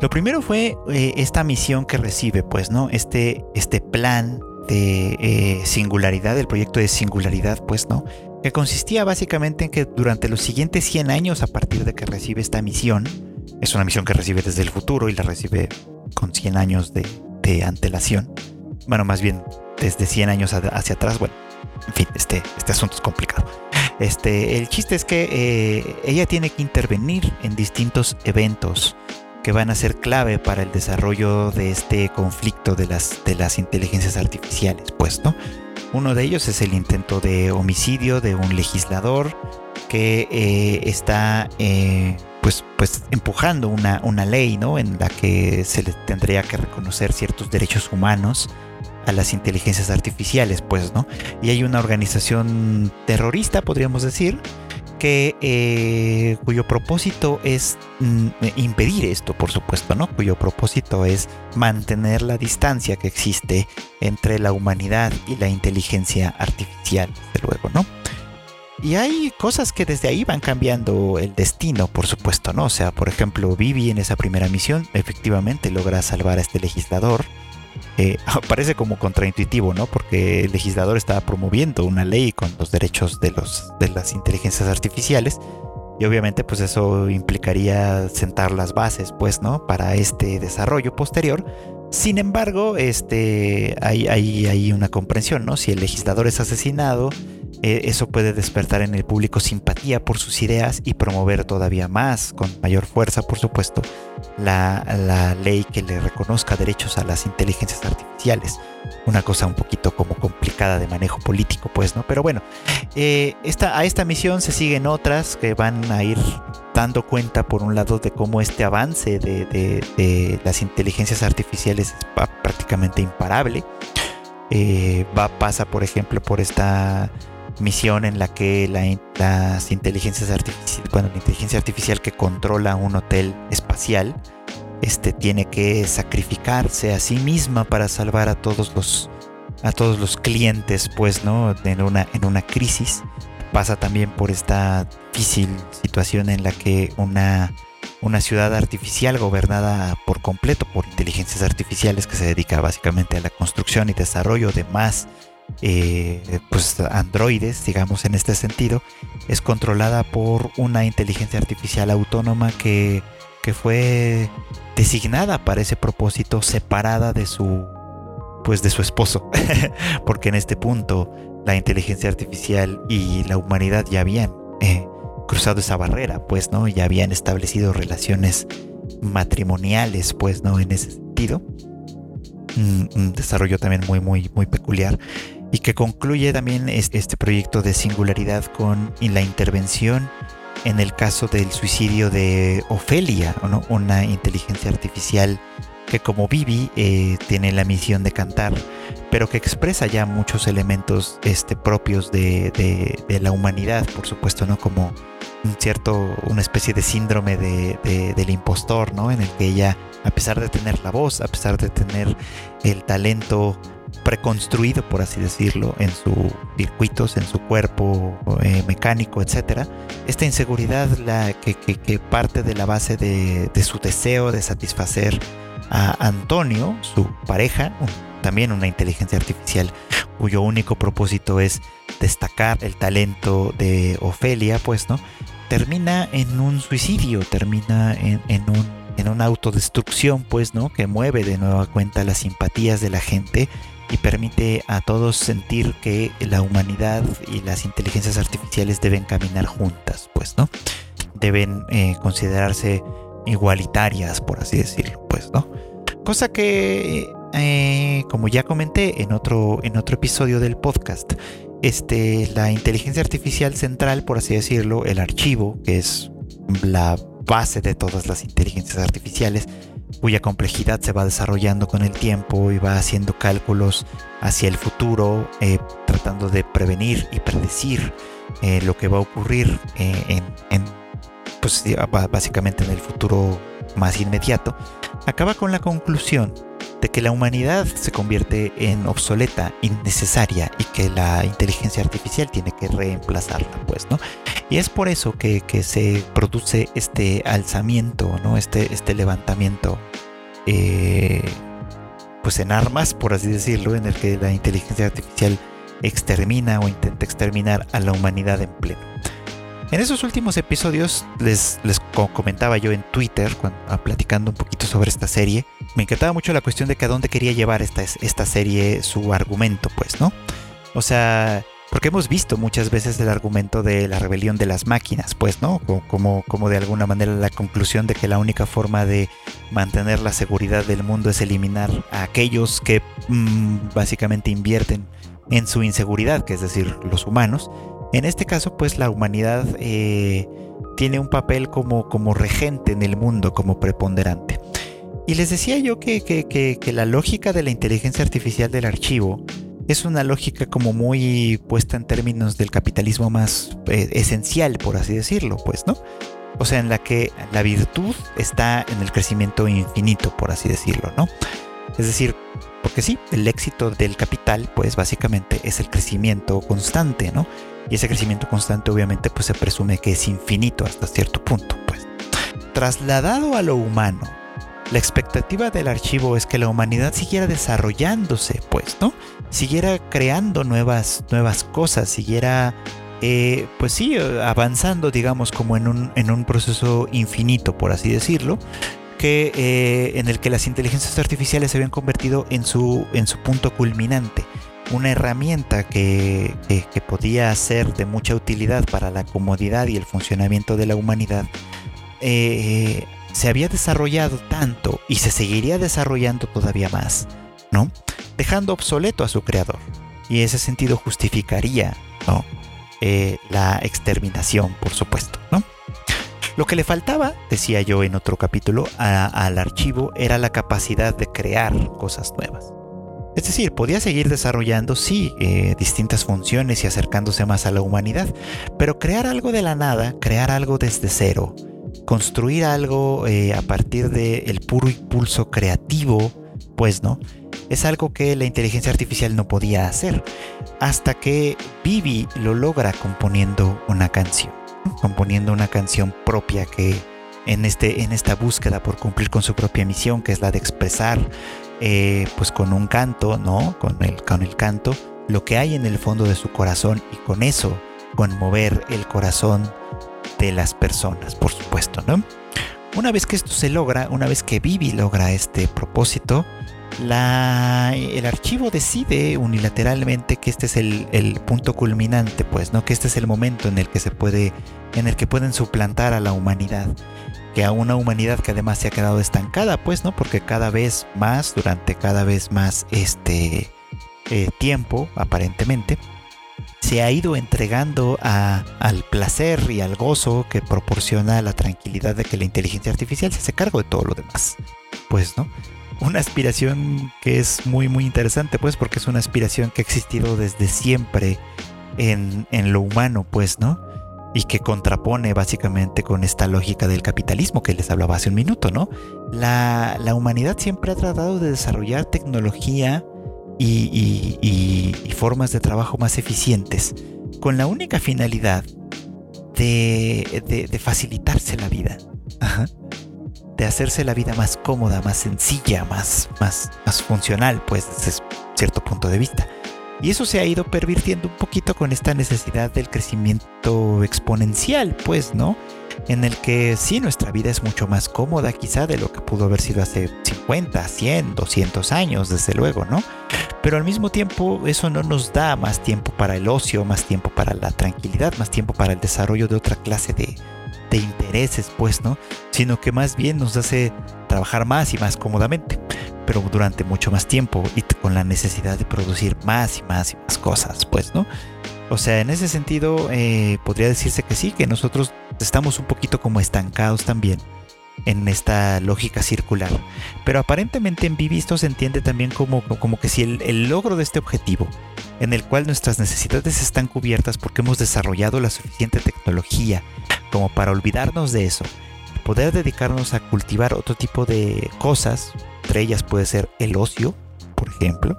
Speaker 1: Lo primero fue eh, esta misión que recibe, pues, ¿no? Este, este plan de eh, singularidad, el proyecto de singularidad, pues, ¿no? Que consistía básicamente en que durante los siguientes 100 años, a partir de que recibe esta misión, es una misión que recibe desde el futuro y la recibe con 100 años de, antelación. Bueno, más bien desde 100 años hacia atrás. Bueno, en fin, este, este asunto es complicado. Este, el chiste es que eh, ella tiene que intervenir en distintos eventos que van a ser clave para el desarrollo de este conflicto de las, de las inteligencias artificiales, pues, ¿no? Uno de ellos es el intento de homicidio de un legislador que eh, está eh, pues, pues empujando una, una ley ¿no? en la que se le tendría que reconocer ciertos derechos humanos a las inteligencias artificiales, pues, ¿no? Y hay una organización terrorista, podríamos decir, que eh, cuyo propósito es mm, impedir esto, por supuesto, ¿no? Cuyo propósito es mantener la distancia que existe entre la humanidad y la inteligencia artificial, desde luego, ¿no? Y hay cosas que desde ahí van cambiando el destino, por supuesto, ¿no? O sea, por ejemplo, Vivi en esa primera misión efectivamente logra salvar a este legislador. Eh, parece como contraintuitivo, ¿no? Porque el legislador estaba promoviendo una ley con los derechos de, los, de las inteligencias artificiales. Y obviamente pues eso implicaría sentar las bases, pues, ¿no? Para este desarrollo posterior. Sin embargo, este, hay, hay, hay una comprensión, ¿no? Si el legislador es asesinado, eh, eso puede despertar en el público simpatía por sus ideas y promover todavía más, con mayor fuerza, por supuesto, la, ley que le reconozca derechos a las inteligencias artificiales. Una cosa un poquito como complicada de manejo político, pues, ¿no? Pero bueno, eh, a esta misión se siguen otras que van a ir dando cuenta, por un lado, de cómo este avance de, las inteligencias artificiales es prácticamente imparable. Eh, va, pasa, por ejemplo, por esta misión en la que las inteligencias artificiales, bueno, la inteligencia artificial que controla un hotel espacial, este tiene que sacrificarse a sí misma para salvar a todos los a todos los clientes, pues, ¿no? En una, en una crisis. Pasa también por esta difícil situación en la que una, una ciudad artificial gobernada por completo por inteligencias artificiales que se dedica básicamente a la construcción y desarrollo de más eh, pues androides, digamos en este sentido, es controlada por una inteligencia artificial autónoma que, que fue designada para ese propósito, separada de su pues de su esposo, porque en este punto la inteligencia artificial y la humanidad ya habían eh, cruzado esa barrera, pues, ¿no? Ya habían establecido relaciones matrimoniales, pues, ¿no? En ese sentido. un desarrollo también muy, muy, muy peculiar y que concluye también este proyecto de singularidad con la intervención en el caso del suicidio de Ofelia, una inteligencia artificial que como Vivi eh, tiene la misión de cantar, pero que expresa ya muchos elementos este, propios de, la humanidad, por supuesto, ¿no? Como un cierto, una especie de síndrome del impostor, ¿no? En el que ella, a pesar de tener la voz, a pesar de tener el talento preconstruido, por así decirlo, en sus circuitos, en su cuerpo eh, mecánico, etcétera. Esta inseguridad la que, parte de la base de, su deseo de satisfacer a Antonio, su pareja, también una inteligencia artificial cuyo único propósito es destacar el talento de Ofelia, pues, ¿no? Termina en un suicidio, termina en, un, en una autodestrucción, pues, ¿no? Que mueve de nueva cuenta las simpatías de la gente y permite a todos sentir que la humanidad y las inteligencias artificiales deben caminar juntas, pues, ¿no? Deben eh, considerarse igualitarias, por así decirlo, pues, ¿no? Cosa que, eh, como ya comenté en otro, en otro episodio del podcast, este, la inteligencia artificial central, por así decirlo, el archivo, que es la base de todas las inteligencias artificiales, cuya complejidad se va desarrollando con el tiempo y va haciendo cálculos hacia el futuro, eh, tratando de prevenir y predecir eh, lo que va a ocurrir eh, en, pues, básicamente en el futuro más inmediato, acaba con la conclusión de que la humanidad se convierte en obsoleta, innecesaria y que la inteligencia artificial tiene que reemplazarla, pues, ¿no? Y es por eso que, se produce este alzamiento, ¿no? Este, este levantamiento, eh, pues en armas, por así decirlo, en el que la inteligencia artificial extermina o intenta exterminar a la humanidad en pleno. En esos últimos episodios les, comentaba yo en Twitter, ah, platicando un poquito sobre esta serie, me encantaba mucho la cuestión de que a dónde quería llevar esta, esta serie su argumento, pues, ¿no? O sea, porque hemos visto muchas veces el argumento de la rebelión de las máquinas, pues, ¿no? Como, como de alguna manera la conclusión de que la única forma de mantener la seguridad del mundo es eliminar a aquellos que mm, básicamente invierten en su inseguridad, que es decir, los humanos, en este caso, pues la humanidad eh, tiene un papel como, como regente en el mundo, como preponderante. Y les decía yo que, que, la lógica de la inteligencia artificial del archivo es una lógica como muy puesta en términos del capitalismo más eh, esencial, por así decirlo, pues, ¿no? O sea, en la que la virtud está en el crecimiento infinito, por así decirlo, ¿no? Es decir, porque sí, el éxito del capital, pues básicamente es el crecimiento constante, ¿no? Y ese crecimiento constante obviamente pues se presume que es infinito hasta cierto punto, pues. Trasladado a lo humano, la expectativa del archivo es que la humanidad siguiera desarrollándose, pues, ¿no? Siguiera creando nuevas, nuevas cosas, siguiera, eh, pues sí, avanzando, digamos, como en un, en un proceso infinito, por así decirlo, que, eh, en el que las inteligencias artificiales se habían convertido en su, en su punto culminante una herramienta que, podía ser de mucha utilidad para la comodidad y el funcionamiento de la humanidad, eh, se había desarrollado tanto y se seguiría desarrollando todavía más, ¿no? Dejando obsoleto a su creador. Y ese sentido justificaría, ¿no? Eh, la exterminación, por supuesto, ¿no? Lo que le faltaba, decía yo en otro capítulo, al archivo era la capacidad de crear cosas nuevas. Es decir, podía seguir desarrollando, sí, eh, distintas funciones y acercándose más a la humanidad, pero crear algo de la nada, crear algo desde cero, construir algo eh, a partir del puro impulso creativo, pues no, es algo que la inteligencia artificial no podía hacer, hasta que Vivi lo logra componiendo una canción, componiendo una canción propia que en, este, en esta búsqueda por cumplir con su propia misión, que es la de expresar eh, pues con un canto, ¿no? Con el, con el canto, lo que hay en el fondo de su corazón y con eso conmover el corazón de las personas, por supuesto, ¿no? Una vez que esto se logra, una vez que Vivi logra este propósito, la, el archivo decide unilateralmente que este es el, el, punto culminante, pues, ¿no? Que este es el momento en el que se puede, en el que pueden suplantar a la humanidad a una humanidad que además se ha quedado estancada, pues, ¿no? Porque cada vez más, durante cada vez más este eh, tiempo, aparentemente, se ha ido entregando al placer y al gozo que proporciona la tranquilidad de que la inteligencia artificial se hace cargo de todo lo demás. Pues, ¿no? Una aspiración que es muy, muy interesante, pues, porque es una aspiración que ha existido desde siempre en, en lo humano, pues, ¿no? Y que contrapone básicamente con esta lógica del capitalismo que les hablaba hace un minuto, ¿no? La, humanidad siempre ha tratado de desarrollar tecnología y, formas de trabajo más eficientes con la única finalidad de, facilitarse la vida, de hacerse la vida más cómoda, más sencilla, más, más, más funcional, pues desde cierto punto de vista. Y eso se ha ido pervirtiendo un poquito con esta necesidad del crecimiento exponencial, pues, ¿no? En el que sí, nuestra vida es mucho más cómoda quizá de lo que pudo haber sido hace 50, 100, 200 años, desde luego, ¿no? Pero al mismo tiempo eso no nos da más tiempo para el ocio, más tiempo para la tranquilidad, más tiempo para el desarrollo de otra clase de, de intereses, pues, ¿no? Sino que más bien nos hace trabajar más y más cómodamente pero durante mucho más tiempo y con la necesidad de producir más y más y más cosas, pues, ¿no? O sea, en ese sentido, eh, podría decirse que sí, que nosotros estamos un poquito como estancados también en esta lógica circular. Pero aparentemente en Vivi esto se entiende también como, como que si el, logro de este objetivo, en el cual nuestras necesidades están cubiertas porque hemos desarrollado la suficiente tecnología como para olvidarnos de eso, poder dedicarnos a cultivar otro tipo de cosas, entre ellas puede ser el ocio, por ejemplo,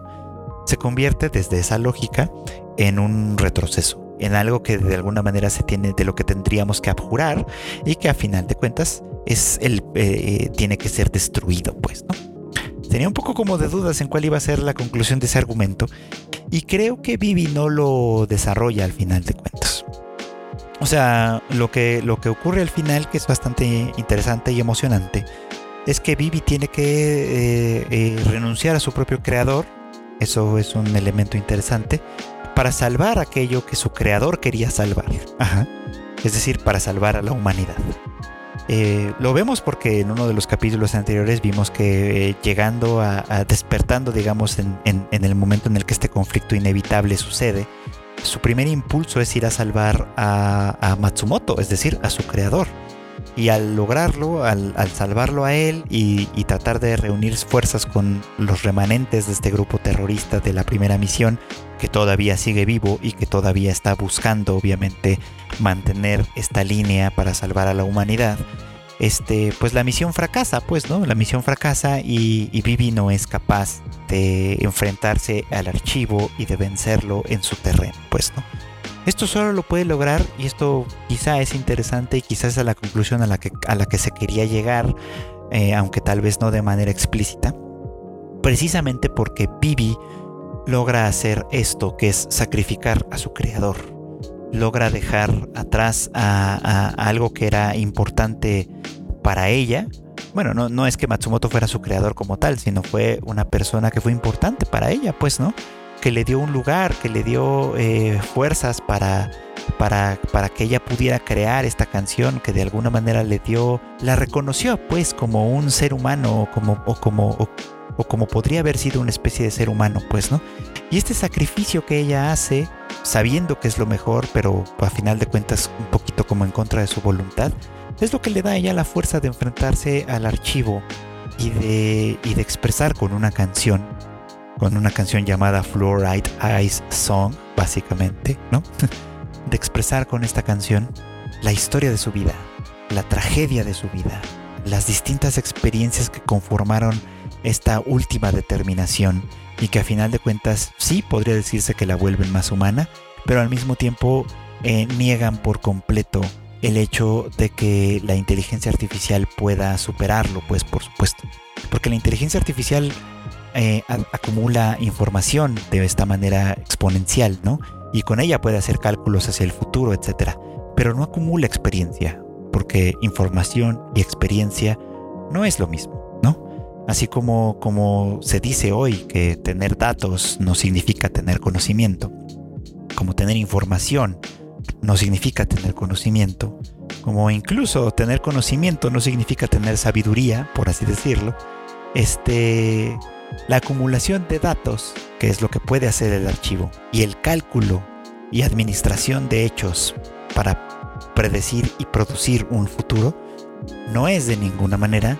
Speaker 1: se convierte desde esa lógica en un retroceso en algo que de alguna manera se tiene de lo que tendríamos que abjurar y que a final de cuentas es el eh, tiene que ser destruido pues tenía un poco como de dudas en cuál iba a ser la conclusión de ese argumento y creo que Vivi no lo desarrolla al final de cuentas. O sea lo que lo que ocurre al final que es bastante interesante y emocionante es que Vivi tiene que eh, eh, renunciar a su propio creador eso es un elemento interesante para salvar aquello que su creador quería salvar. Es decir, para salvar a la humanidad. Eh, lo vemos porque en uno de los capítulos anteriores vimos que llegando a, despertando, digamos, en, el momento en el que este conflicto inevitable sucede, su primer impulso es ir a salvar a Matsumoto, es decir, a su creador. Y al lograrlo, al, salvarlo a él y, tratar de reunir fuerzas con los remanentes de este grupo terrorista de la primera misión, que todavía sigue vivo y que todavía está buscando, obviamente, mantener esta línea para salvar a la humanidad, este, pues la misión fracasa, pues, ¿no? La misión fracasa y, y Vivi no es capaz de enfrentarse al archivo y de vencerlo en su terreno, pues, ¿no? Esto solo lo puede lograr, y esto quizá es interesante y quizás es la conclusión a la que, a la que se quería llegar, eh, aunque tal vez no de manera explícita, precisamente porque Bibi logra hacer esto, que es sacrificar a su creador. Logra dejar atrás a, algo que era importante para ella. Bueno, no, no es que Matsumoto fuera su creador como tal, sino fue una persona que fue importante para ella, pues, ¿no? Que le dio un lugar, que le dio eh, fuerzas para, para, para, que ella pudiera crear esta canción, que de alguna manera le dio, la reconoció pues como un ser humano o como, o como, o, como podría haber sido una especie de ser humano, pues, ¿no? Y este sacrificio que ella hace, sabiendo que es lo mejor, pero a final de cuentas un poquito como en contra de su voluntad, es lo que le da a ella la fuerza de enfrentarse al archivo y de, y de expresar con una canción con una canción llamada Fluoride Eyes Song, básicamente, ¿no? de expresar con esta canción la historia de su vida, la tragedia de su vida, las distintas experiencias que conformaron esta última determinación y que a final de cuentas sí podría decirse que la vuelven más humana, pero al mismo tiempo eh, niegan por completo el hecho de que la inteligencia artificial pueda superarlo, pues por supuesto. Porque la inteligencia artificial eh, acumula información de esta manera exponencial, ¿no? Y con ella puede hacer cálculos hacia el futuro, etc. Pero no acumula experiencia, porque información y experiencia no es lo mismo, ¿no? Así como, como se dice hoy que tener datos no significa tener conocimiento, como tener información no significa tener conocimiento, como incluso tener conocimiento no significa tener sabiduría, por así decirlo, este la acumulación de datos, que es lo que puede hacer el archivo, y el cálculo y administración de hechos para predecir y producir un futuro, no es de ninguna manera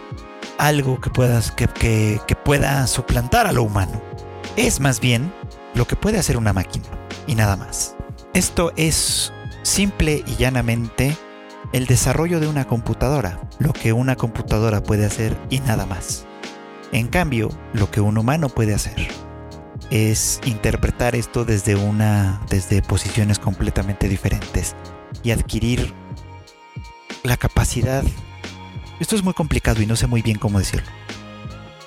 Speaker 1: algo que, que pueda suplantar a lo humano. Es más bien lo que puede hacer una máquina y nada más. Esto es simple y llanamente el desarrollo de una computadora, lo que una computadora puede hacer y nada más. En cambio, lo que un humano puede hacer es interpretar esto desde una desde posiciones completamente diferentes y adquirir la capacidad. Esto es muy complicado y no sé muy bien cómo decirlo.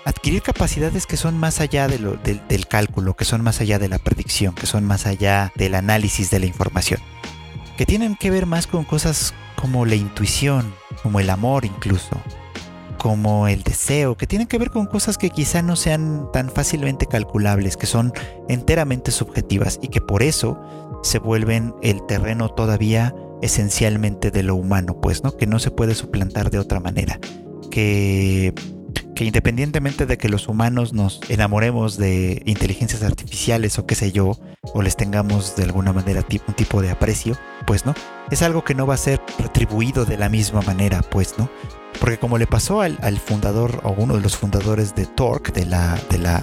Speaker 1: Adquirir capacidades que son más allá del cálculo que son más allá de la predicción que son más allá del análisis de la información que tienen que ver más con cosas como la intuición como el amor incluso como el deseo, que tienen que ver con cosas que quizá no sean tan fácilmente calculables, que son enteramente subjetivas y que por eso se vuelven el terreno todavía esencialmente de lo humano, pues, ¿no? Que no se puede suplantar de otra manera. Que, independientemente de que los humanos nos enamoremos de inteligencias artificiales o qué sé yo, o les tengamos de alguna manera un tipo de aprecio, pues, ¿no? Es algo que no va a ser retribuido de la misma manera, pues, ¿no? Porque como le pasó al, fundador o uno de los fundadores de Torque, de la, de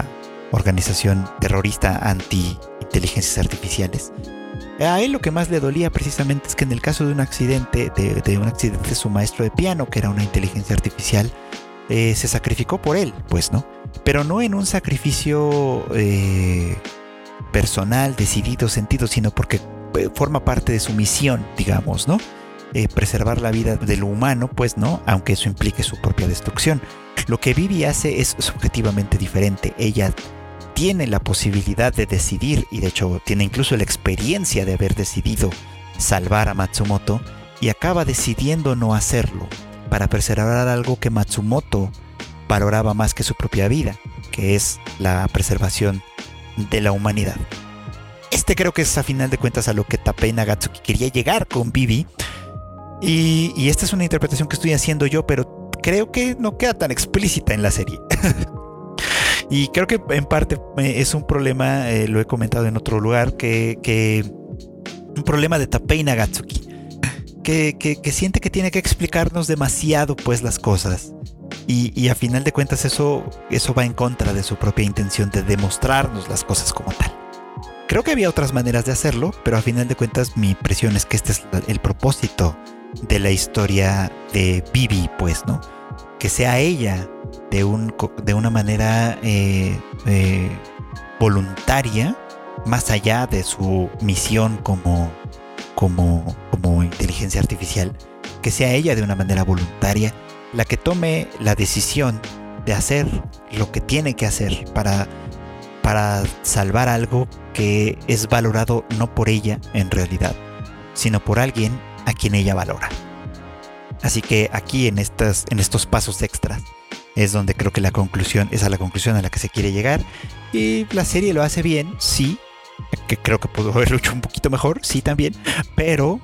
Speaker 1: organización terrorista anti-inteligencias artificiales, a él lo que más le dolía precisamente es que en el caso de un accidente, de, un accidente de su maestro de piano, que era una inteligencia artificial, eh, se sacrificó por él, pues, ¿no? Pero no en un sacrificio eh, personal, decidido, sentido, sino porque eh, forma parte de su misión, digamos, ¿no? preservar la vida de lo humano, pues, ¿no? Aunque eso implique su propia destrucción. Lo que Vivi hace es subjetivamente diferente. Ella tiene la posibilidad de decidir y de hecho tiene incluso la experiencia de haber decidido salvar a Matsumoto y acaba decidiendo no hacerlo para preservar algo que Matsumoto valoraba más que su propia vida, que es la preservación de la humanidad. Este creo que es a final de cuentas a lo que Tapei Nagatsuki quería llegar con Bibi. Y, esta es una interpretación que estoy haciendo yo, pero creo que no queda tan explícita en la serie. Y creo que en parte eh, es un problema, eh, lo he comentado en otro lugar, que, un problema de Tapei Nagatsuki, que, siente que tiene que explicarnos demasiado pues las cosas. Y, y, a final de cuentas eso, eso va en contra de su propia intención de demostrarnos las cosas como tal. Creo que había otras maneras de hacerlo, pero a final de cuentas mi impresión es que este es el propósito de la historia de Bibi, pues, ¿no? Que sea ella de, un, de una manera eh, eh, voluntaria, más allá de su misión como, como, como inteligencia artificial, que sea ella de una manera voluntaria la que tome la decisión de hacer lo que tiene que hacer para, para salvar algo que es valorado no por ella en realidad, sino por alguien a quien ella valora. Así que aquí en, estas, en estos pasos extras es donde creo que la conclusión es a la conclusión a la que se quiere llegar. Y la serie lo hace bien, sí, que creo que pudo haberlo hecho un poquito mejor, sí también, pero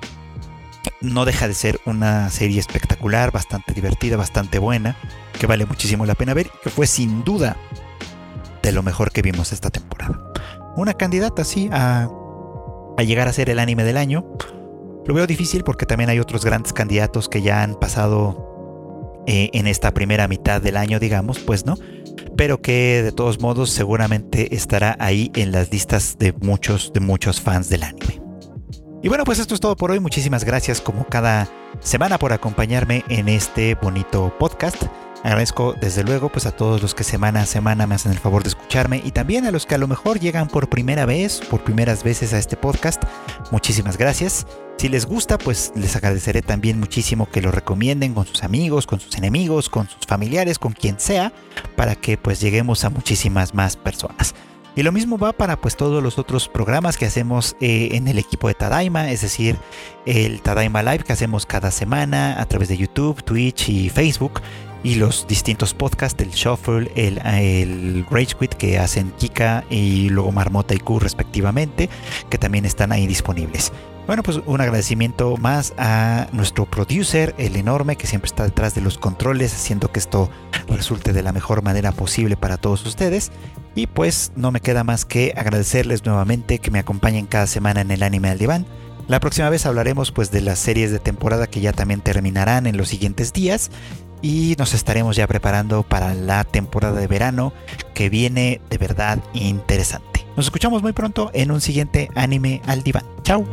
Speaker 1: no deja de ser una serie espectacular, bastante divertida, bastante buena, que vale muchísimo la pena ver que fue sin duda de lo mejor que vimos esta temporada. Una candidata, sí, a, a llegar a ser el anime del año. Lo veo difícil porque también hay otros grandes candidatos que ya han pasado eh, en esta primera mitad del año, digamos, pues no. Pero que de todos modos seguramente estará ahí en las listas de muchos, de muchos fans del anime. Y bueno, pues esto es todo por hoy. Muchísimas gracias como cada semana por acompañarme en este bonito podcast. Agradezco desde luego pues a todos los que semana a semana me hacen el favor de escucharme y también a los que a lo mejor llegan por primera vez, por primeras veces a este podcast. Muchísimas gracias. Si les gusta, pues les agradeceré también muchísimo que lo recomienden con sus amigos, con sus enemigos, con sus familiares, con quien sea, para que pues lleguemos a muchísimas más personas. Y lo mismo va para pues todos los otros programas que hacemos eh, en el equipo de Tadaima, es decir, el Tadaima Live que hacemos cada semana a través de YouTube, Twitch y Facebook y los distintos podcasts, el Shuffle, el, el Rage Quit que hacen Kika y luego Marmota y Q respectivamente, que también están ahí disponibles. Bueno, pues un agradecimiento más a nuestro producer, el enorme, que siempre está detrás de los controles, haciendo que esto resulte de la mejor manera posible para todos ustedes. Y pues no me queda más que agradecerles nuevamente que me acompañen cada semana en el anime al diván. La próxima vez hablaremos pues de las series de temporada que ya también terminarán en los siguientes días y nos estaremos ya preparando para la temporada de verano que viene de verdad interesante. Nos escuchamos muy pronto en un siguiente anime al diván. Chao.